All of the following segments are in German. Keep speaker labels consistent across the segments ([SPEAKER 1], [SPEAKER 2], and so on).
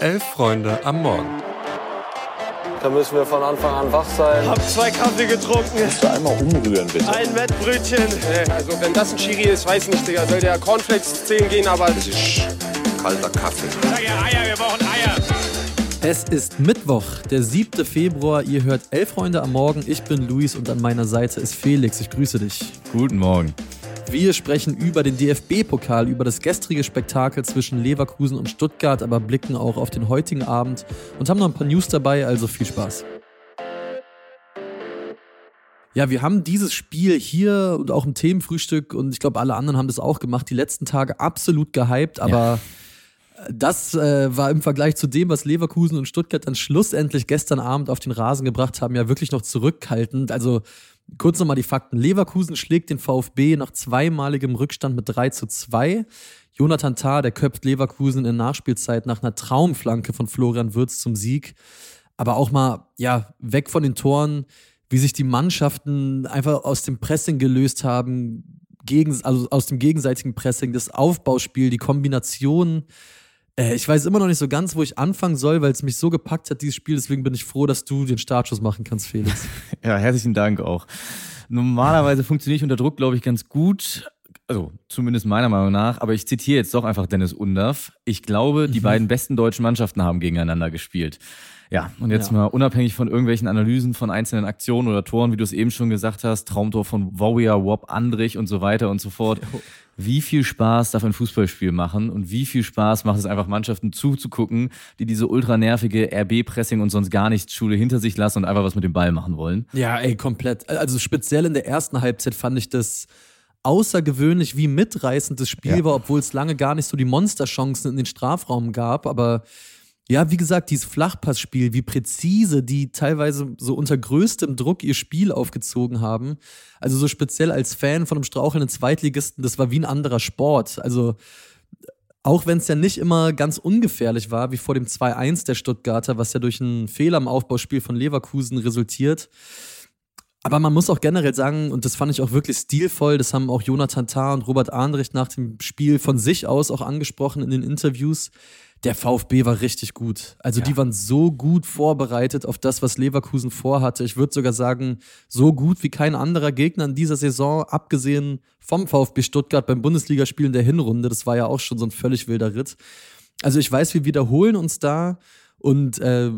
[SPEAKER 1] Elf Freunde am Morgen.
[SPEAKER 2] Da müssen wir von Anfang an wach sein.
[SPEAKER 3] Hab zwei Kaffee getrunken.
[SPEAKER 4] Kannst du einmal umrühren, bitte?
[SPEAKER 3] Ein Wettbrötchen.
[SPEAKER 5] Also wenn das ein Chiri ist, weiß nicht, Digga. Soll der Cornflakes zählen gehen, aber...
[SPEAKER 4] Das ist kalter Kaffee.
[SPEAKER 3] Sag ja Eier, wir brauchen Eier.
[SPEAKER 6] Es ist Mittwoch, der 7. Februar. Ihr hört Elf Freunde am Morgen. Ich bin Luis und an meiner Seite ist Felix. Ich grüße dich.
[SPEAKER 7] Guten Morgen.
[SPEAKER 6] Wir sprechen über den DFB-Pokal, über das gestrige Spektakel zwischen Leverkusen und Stuttgart, aber blicken auch auf den heutigen Abend und haben noch ein paar News dabei, also viel Spaß. Ja, wir haben dieses Spiel hier und auch im Themenfrühstück und ich glaube, alle anderen haben das auch gemacht, die letzten Tage absolut gehypt, aber ja. das äh, war im Vergleich zu dem, was Leverkusen und Stuttgart dann schlussendlich gestern Abend auf den Rasen gebracht haben, ja wirklich noch zurückhaltend. Also Kurz nochmal die Fakten. Leverkusen schlägt den VfB nach zweimaligem Rückstand mit 3 zu 2. Jonathan Tah, der köpft Leverkusen in Nachspielzeit nach einer Traumflanke von Florian Würz zum Sieg. Aber auch mal, ja, weg von den Toren, wie sich die Mannschaften einfach aus dem Pressing gelöst haben, gegen, also aus dem gegenseitigen Pressing, das Aufbauspiel, die Kombination äh, ich weiß immer noch nicht so ganz, wo ich anfangen soll, weil es mich so gepackt hat, dieses Spiel. Deswegen bin ich froh, dass du den Startschuss machen kannst, Felix.
[SPEAKER 7] ja, herzlichen Dank auch. Normalerweise funktioniere ich unter Druck, glaube ich, ganz gut. Also zumindest meiner Meinung nach. Aber ich zitiere jetzt doch einfach Dennis Undaff. Ich glaube, die mhm. beiden besten deutschen Mannschaften haben gegeneinander gespielt. Ja, und jetzt ja. mal unabhängig von irgendwelchen Analysen von einzelnen Aktionen oder Toren, wie du es eben schon gesagt hast, Traumtor von Warrior, Wop, Andrich und so weiter und so fort. Wie viel Spaß darf ein Fußballspiel machen und wie viel Spaß macht es einfach Mannschaften zuzugucken, die diese ultra nervige RB-Pressing und sonst gar nichts Schule hinter sich lassen und einfach was mit dem Ball machen wollen?
[SPEAKER 6] Ja, ey, komplett. Also speziell in der ersten Halbzeit fand ich das außergewöhnlich, wie mitreißend das Spiel ja. war, obwohl es lange gar nicht so die Monsterchancen in den Strafraum gab, aber ja, wie gesagt, dieses Flachpassspiel, wie präzise die teilweise so unter größtem Druck ihr Spiel aufgezogen haben. Also so speziell als Fan von einem strauchelnden Zweitligisten, das war wie ein anderer Sport. Also auch wenn es ja nicht immer ganz ungefährlich war, wie vor dem 2-1 der Stuttgarter, was ja durch einen Fehler im Aufbauspiel von Leverkusen resultiert. Aber man muss auch generell sagen, und das fand ich auch wirklich stilvoll, das haben auch Jonathan Tah und Robert Arnrecht nach dem Spiel von sich aus auch angesprochen in den Interviews der VfB war richtig gut. Also ja. die waren so gut vorbereitet auf das, was Leverkusen vorhatte. Ich würde sogar sagen, so gut wie kein anderer Gegner in dieser Saison, abgesehen vom VfB Stuttgart beim Bundesligaspielen der Hinrunde. Das war ja auch schon so ein völlig wilder Ritt. Also ich weiß, wir wiederholen uns da und äh,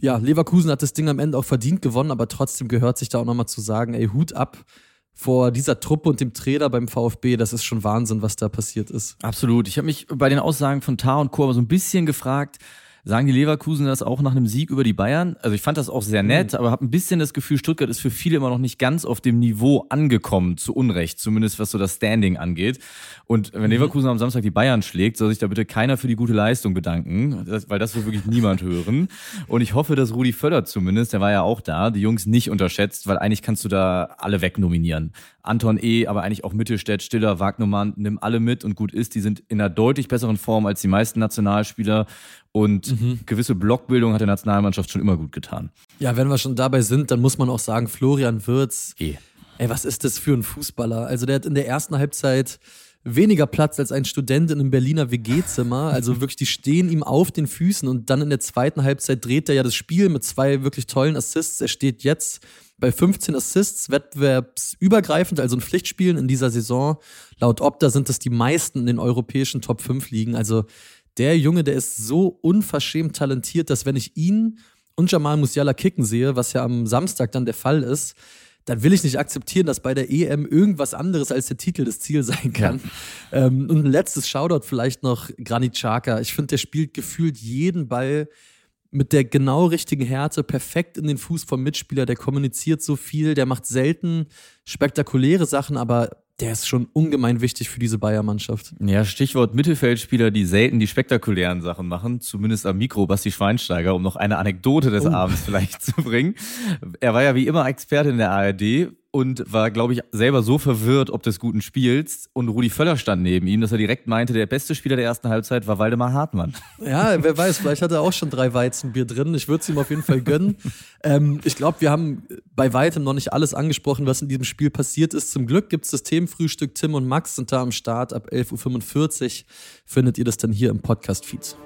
[SPEAKER 6] ja, Leverkusen hat das Ding am Ende auch verdient gewonnen, aber trotzdem gehört sich da auch nochmal zu sagen, ey, Hut ab vor dieser Truppe und dem Trainer beim VfB, das ist schon Wahnsinn, was da passiert ist.
[SPEAKER 7] Absolut. Ich habe mich bei den Aussagen von Tar und Co. so ein bisschen gefragt, Sagen die Leverkusen das auch nach einem Sieg über die Bayern? Also ich fand das auch sehr nett, mhm. aber habe ein bisschen das Gefühl, Stuttgart ist für viele immer noch nicht ganz auf dem Niveau angekommen, zu Unrecht, zumindest was so das Standing angeht. Und wenn mhm. Leverkusen am Samstag die Bayern schlägt, soll sich da bitte keiner für die gute Leistung bedanken, weil das will wirklich niemand hören. Und ich hoffe, dass Rudi Völler zumindest, der war ja auch da, die Jungs nicht unterschätzt, weil eigentlich kannst du da alle wegnominieren. Anton E., aber eigentlich auch Mittelstädt, Stiller, Wagnermann, nimm alle mit und gut ist. Die sind in einer deutlich besseren Form als die meisten Nationalspieler und mhm. gewisse Blockbildung hat der Nationalmannschaft schon immer gut getan.
[SPEAKER 6] Ja, wenn wir schon dabei sind, dann muss man auch sagen, Florian Wirtz. E. Ey, was ist das für ein Fußballer? Also der hat in der ersten Halbzeit weniger Platz als ein Student in einem Berliner WG-Zimmer. Also wirklich, die stehen ihm auf den Füßen und dann in der zweiten Halbzeit dreht er ja das Spiel mit zwei wirklich tollen Assists. Er steht jetzt bei 15 Assists, wettbewerbsübergreifend, also in Pflichtspielen in dieser Saison. Laut Opta sind das die meisten in den europäischen Top 5 Ligen. Also der Junge, der ist so unverschämt talentiert, dass wenn ich ihn und Jamal Musiala kicken sehe, was ja am Samstag dann der Fall ist, dann will ich nicht akzeptieren, dass bei der EM irgendwas anderes als der Titel das Ziel sein kann. Ja. Ähm, und ein letztes Shoutout vielleicht noch Granit Xhaka. Ich finde, der spielt gefühlt jeden Ball mit der genau richtigen Härte perfekt in den Fuß vom Mitspieler. Der kommuniziert so viel, der macht selten spektakuläre Sachen, aber der ist schon ungemein wichtig für diese Bayern-Mannschaft.
[SPEAKER 7] Ja, Stichwort Mittelfeldspieler, die selten die spektakulären Sachen machen, zumindest am Mikro Basti Schweinsteiger, um noch eine Anekdote des oh. Abends vielleicht zu bringen. Er war ja wie immer Experte in der ARD und war, glaube ich, selber so verwirrt ob des guten Spiels. Und Rudi Völler stand neben ihm, dass er direkt meinte, der beste Spieler der ersten Halbzeit war Waldemar Hartmann.
[SPEAKER 6] Ja, wer weiß, vielleicht hat er auch schon drei Weizenbier drin. Ich würde es ihm auf jeden Fall gönnen. ähm, ich glaube, wir haben bei weitem noch nicht alles angesprochen, was in diesem Spiel passiert ist. Zum Glück gibt es das Themenfrühstück. Tim und Max sind da am Start. Ab 11.45 Uhr findet ihr das dann hier im Podcast-Feed.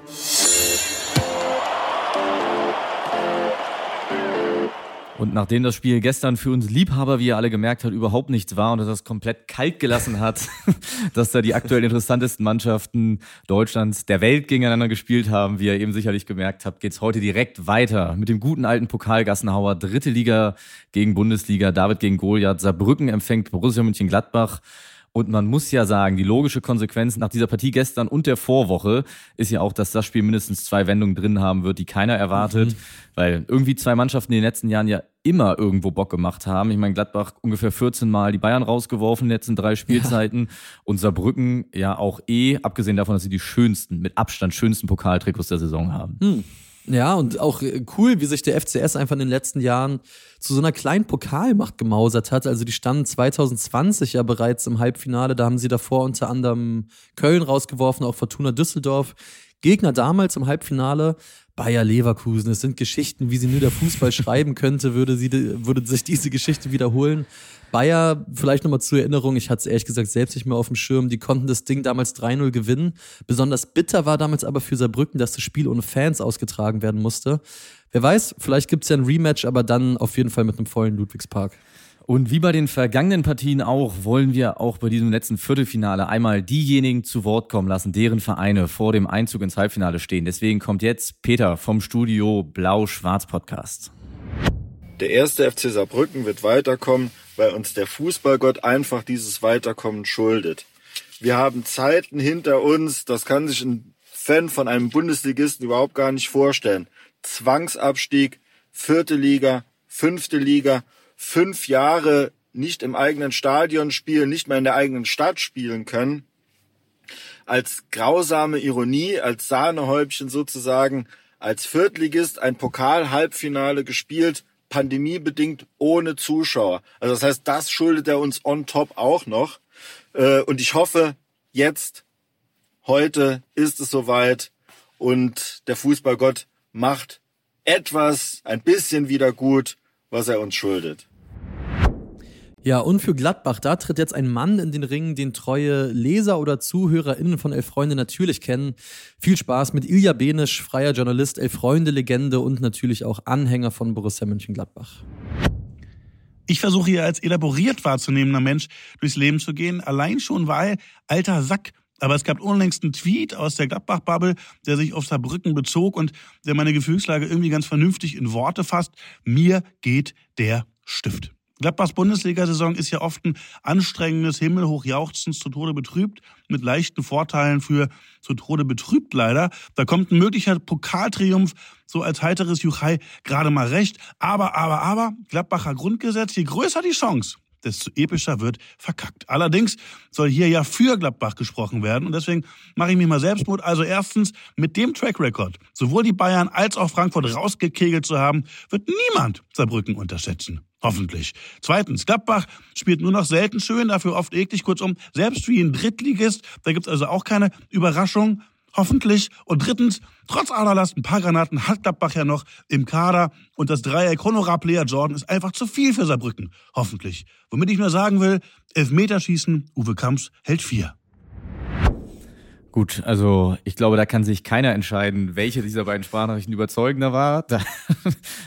[SPEAKER 7] Und nachdem das Spiel gestern für uns Liebhaber, wie ihr alle gemerkt habt, überhaupt nichts war und das komplett kalt gelassen hat, dass da die aktuell interessantesten Mannschaften Deutschlands der Welt gegeneinander gespielt haben, wie ihr eben sicherlich gemerkt habt, geht's heute direkt weiter mit dem guten alten Pokalgassenhauer. Dritte Liga gegen Bundesliga, David gegen Goliath. Saarbrücken empfängt Borussia Mönchengladbach. Und man muss ja sagen, die logische Konsequenz nach dieser Partie gestern und der Vorwoche ist ja auch, dass das Spiel mindestens zwei Wendungen drin haben wird, die keiner erwartet, mhm. weil irgendwie zwei Mannschaften in den letzten Jahren ja immer irgendwo Bock gemacht haben. Ich meine, Gladbach ungefähr 14 Mal die Bayern rausgeworfen in den letzten drei Spielzeiten ja. und Saarbrücken ja auch eh, abgesehen davon, dass sie die schönsten, mit Abstand schönsten Pokaltrikots der Saison haben.
[SPEAKER 6] Mhm. Ja, und auch äh, cool, wie sich der FCS einfach in den letzten Jahren zu so einer kleinen Pokalmacht gemausert hat. Also die standen 2020 ja bereits im Halbfinale. Da haben sie davor unter anderem Köln rausgeworfen, auch Fortuna Düsseldorf. Gegner damals im Halbfinale Bayer Leverkusen. Es sind Geschichten, wie sie nur der Fußball schreiben könnte, würde, sie, würde sich diese Geschichte wiederholen. Bayer, vielleicht nochmal zur Erinnerung, ich hatte es ehrlich gesagt selbst nicht mehr auf dem Schirm, die konnten das Ding damals 3-0 gewinnen. Besonders bitter war damals aber für Saarbrücken, dass das Spiel ohne Fans ausgetragen werden musste. Wer weiß, vielleicht gibt es ja ein Rematch, aber dann auf jeden Fall mit einem vollen Ludwigspark.
[SPEAKER 7] Und wie bei den vergangenen Partien auch, wollen wir auch bei diesem letzten Viertelfinale einmal diejenigen zu Wort kommen lassen, deren Vereine vor dem Einzug ins Halbfinale stehen. Deswegen kommt jetzt Peter vom Studio Blau-Schwarz Podcast.
[SPEAKER 1] Der erste FC Saarbrücken wird weiterkommen weil uns der Fußballgott einfach dieses Weiterkommen schuldet. Wir haben Zeiten hinter uns, das kann sich ein Fan von einem Bundesligisten überhaupt gar nicht vorstellen. Zwangsabstieg, vierte Liga, fünfte Liga, fünf Jahre nicht im eigenen Stadion spielen, nicht mehr in der eigenen Stadt spielen können. Als grausame Ironie, als Sahnehäubchen sozusagen, als Viertligist ein Pokal-Halbfinale gespielt, pandemiebedingt ohne Zuschauer. Also das heißt, das schuldet er uns on top auch noch. Äh, und ich hoffe, jetzt, heute ist es soweit und der Fußballgott macht etwas, ein bisschen wieder gut, was er uns schuldet.
[SPEAKER 6] Ja, und für Gladbach, da tritt jetzt ein Mann in den Ring, den treue Leser oder ZuhörerInnen von Elf Freunde natürlich kennen. Viel Spaß mit Ilja Benisch, freier Journalist, Elf Freunde Legende und natürlich auch Anhänger von Borussia Mönchengladbach.
[SPEAKER 8] Ich versuche hier als elaboriert wahrzunehmender Mensch durchs Leben zu gehen, allein schon weil alter Sack aber es gab unlängst einen Tweet aus der Gladbach-Bubble, der sich auf Saarbrücken bezog und der meine Gefühlslage irgendwie ganz vernünftig in Worte fasst. Mir geht der Stift. Gladbachs Bundesliga-Saison ist ja oft ein anstrengendes Himmelhoch jauchzens zu Tode betrübt, mit leichten Vorteilen für zu Tode betrübt leider. Da kommt ein möglicher Pokaltriumph so als heiteres Juchai gerade mal recht. Aber, aber, aber, Gladbacher Grundgesetz, je größer die Chance, desto epischer wird verkackt. Allerdings soll hier ja für Gladbach gesprochen werden und deswegen mache ich mich mal Selbstmut. Also erstens, mit dem Track Record sowohl die Bayern als auch Frankfurt rausgekegelt zu haben, wird niemand Saarbrücken unterschätzen. Hoffentlich. Zweitens, Gladbach spielt nur noch selten schön, dafür oft eklig. Kurzum, selbst wie ein Drittligist, da gibt's also auch keine Überraschung. Hoffentlich. Und drittens, trotz aller Last, ein paar Granaten hat Gladbach ja noch im Kader. Und das Dreieck Honorar Player Jordan ist einfach zu viel für Saarbrücken. Hoffentlich. Womit ich nur sagen will, Elfmeterschießen, Uwe Kamps hält vier.
[SPEAKER 7] Gut, also ich glaube, da kann sich keiner entscheiden, welche dieser beiden Sprachnachrichten überzeugender war.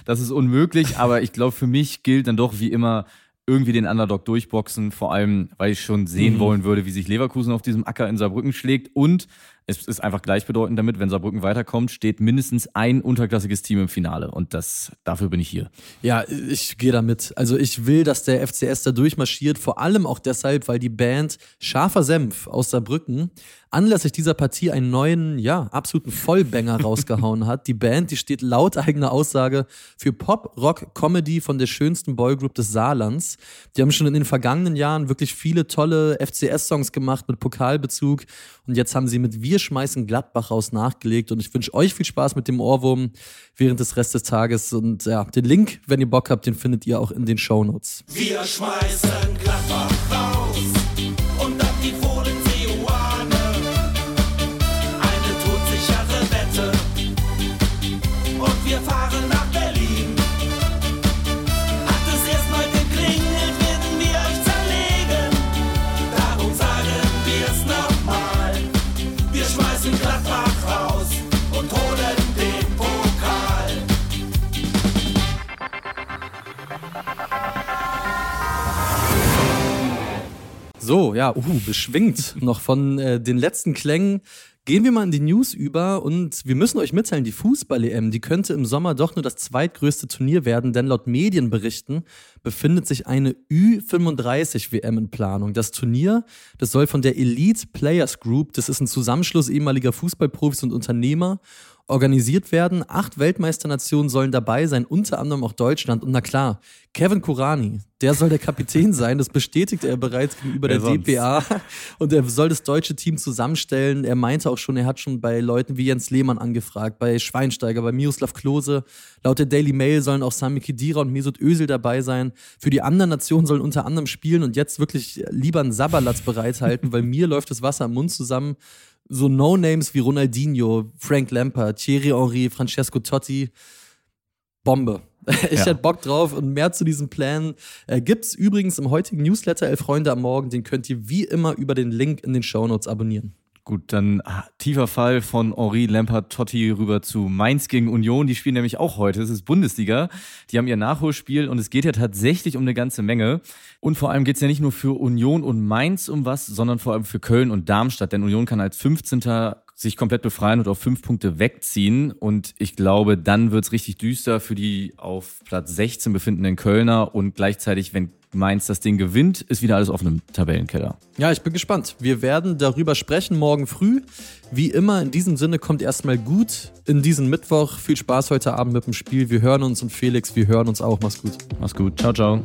[SPEAKER 7] Das ist unmöglich, aber ich glaube, für mich gilt dann doch wie immer irgendwie den Underdog durchboxen, vor allem, weil ich schon sehen mhm. wollen würde, wie sich Leverkusen auf diesem Acker in Saarbrücken schlägt und es ist einfach gleichbedeutend damit, wenn Saarbrücken weiterkommt, steht mindestens ein unterklassiges Team im Finale. Und das, dafür bin ich hier.
[SPEAKER 6] Ja, ich gehe damit. Also ich will, dass der FCS da durchmarschiert, vor allem auch deshalb, weil die Band Scharfer Senf aus Saarbrücken anlässlich dieser Partie einen neuen, ja, absoluten Vollbanger rausgehauen hat. Die Band, die steht laut eigener Aussage für Pop, Rock, Comedy von der schönsten Boygroup des Saarlands. Die haben schon in den vergangenen Jahren wirklich viele tolle FCS-Songs gemacht mit Pokalbezug. Und jetzt haben sie mit Wir schmeißen Gladbach raus nachgelegt. Und ich wünsche euch viel Spaß mit dem Ohrwurm während des Rest des Tages. Und ja, den Link, wenn ihr Bock habt, den findet ihr auch in den Show Notes.
[SPEAKER 9] Wir schmeißen Gladbach
[SPEAKER 6] So, ja, uh, beschwingt noch von äh, den letzten Klängen. Gehen wir mal in die News über und wir müssen euch mitteilen, die Fußball-EM, die könnte im Sommer doch nur das zweitgrößte Turnier werden, denn laut Medienberichten befindet sich eine Ü35-WM in Planung. Das Turnier, das soll von der Elite Players Group, das ist ein Zusammenschluss ehemaliger Fußballprofis und Unternehmer, organisiert werden. Acht Weltmeisternationen sollen dabei sein, unter anderem auch Deutschland. Und na klar, Kevin Kurani, der soll der Kapitän sein. Das bestätigt er bereits gegenüber
[SPEAKER 7] Wer
[SPEAKER 6] der
[SPEAKER 7] sonst?
[SPEAKER 6] DPA. Und er soll das deutsche Team zusammenstellen. Er meinte auch schon, er hat schon bei Leuten wie Jens Lehmann angefragt, bei Schweinsteiger, bei Miroslav Klose. Laut der Daily Mail sollen auch Sami Khedira und Mesut Özil dabei sein. Für die anderen Nationen sollen unter anderem spielen und jetzt wirklich lieber einen Sabberlatz bereithalten, weil mir läuft das Wasser am Mund zusammen so No-Names wie Ronaldinho, Frank Lampard, Thierry Henry, Francesco Totti. Bombe. Ich
[SPEAKER 7] Ja.
[SPEAKER 6] hätte Bock drauf und mehr zu diesem Plan äh, gibt's übrigens im heutigen Newsletter Elf Freunde am Morgen. Den könnt ihr wie immer über den Link in den Shownotes abonnieren.
[SPEAKER 7] Gut, dann ah, tiefer Fall von Henri Lampard Totti rüber zu Mainz gegen Union. Die spielen nämlich auch heute. Es ist Bundesliga. Die haben ihr Nachholspiel und es geht ja tatsächlich um eine ganze Menge. Und vor allem geht's ja nicht nur für Union und Mainz um was, sondern vor allem für Köln und Darmstadt. Denn Union kann als 15. sich komplett befreien und auf fünf Punkte wegziehen. Und ich glaube, dann wird's richtig düster für die auf Platz 16 befindenden Kölner. Und gleichzeitig, wenn Mainz das Ding gewinnt, ist wieder alles auf einem Tabellenkeller.
[SPEAKER 6] Ja, ich bin gespannt. Wir werden darüber sprechen morgen früh. Wie immer, in diesem Sinne kommt erstmal gut in diesen Mittwoch. Viel Spaß heute Abend mit dem Spiel. Wir hören uns und Felix, wir hören uns auch. Mach's gut.
[SPEAKER 7] Mach's gut. Ciao, ciao.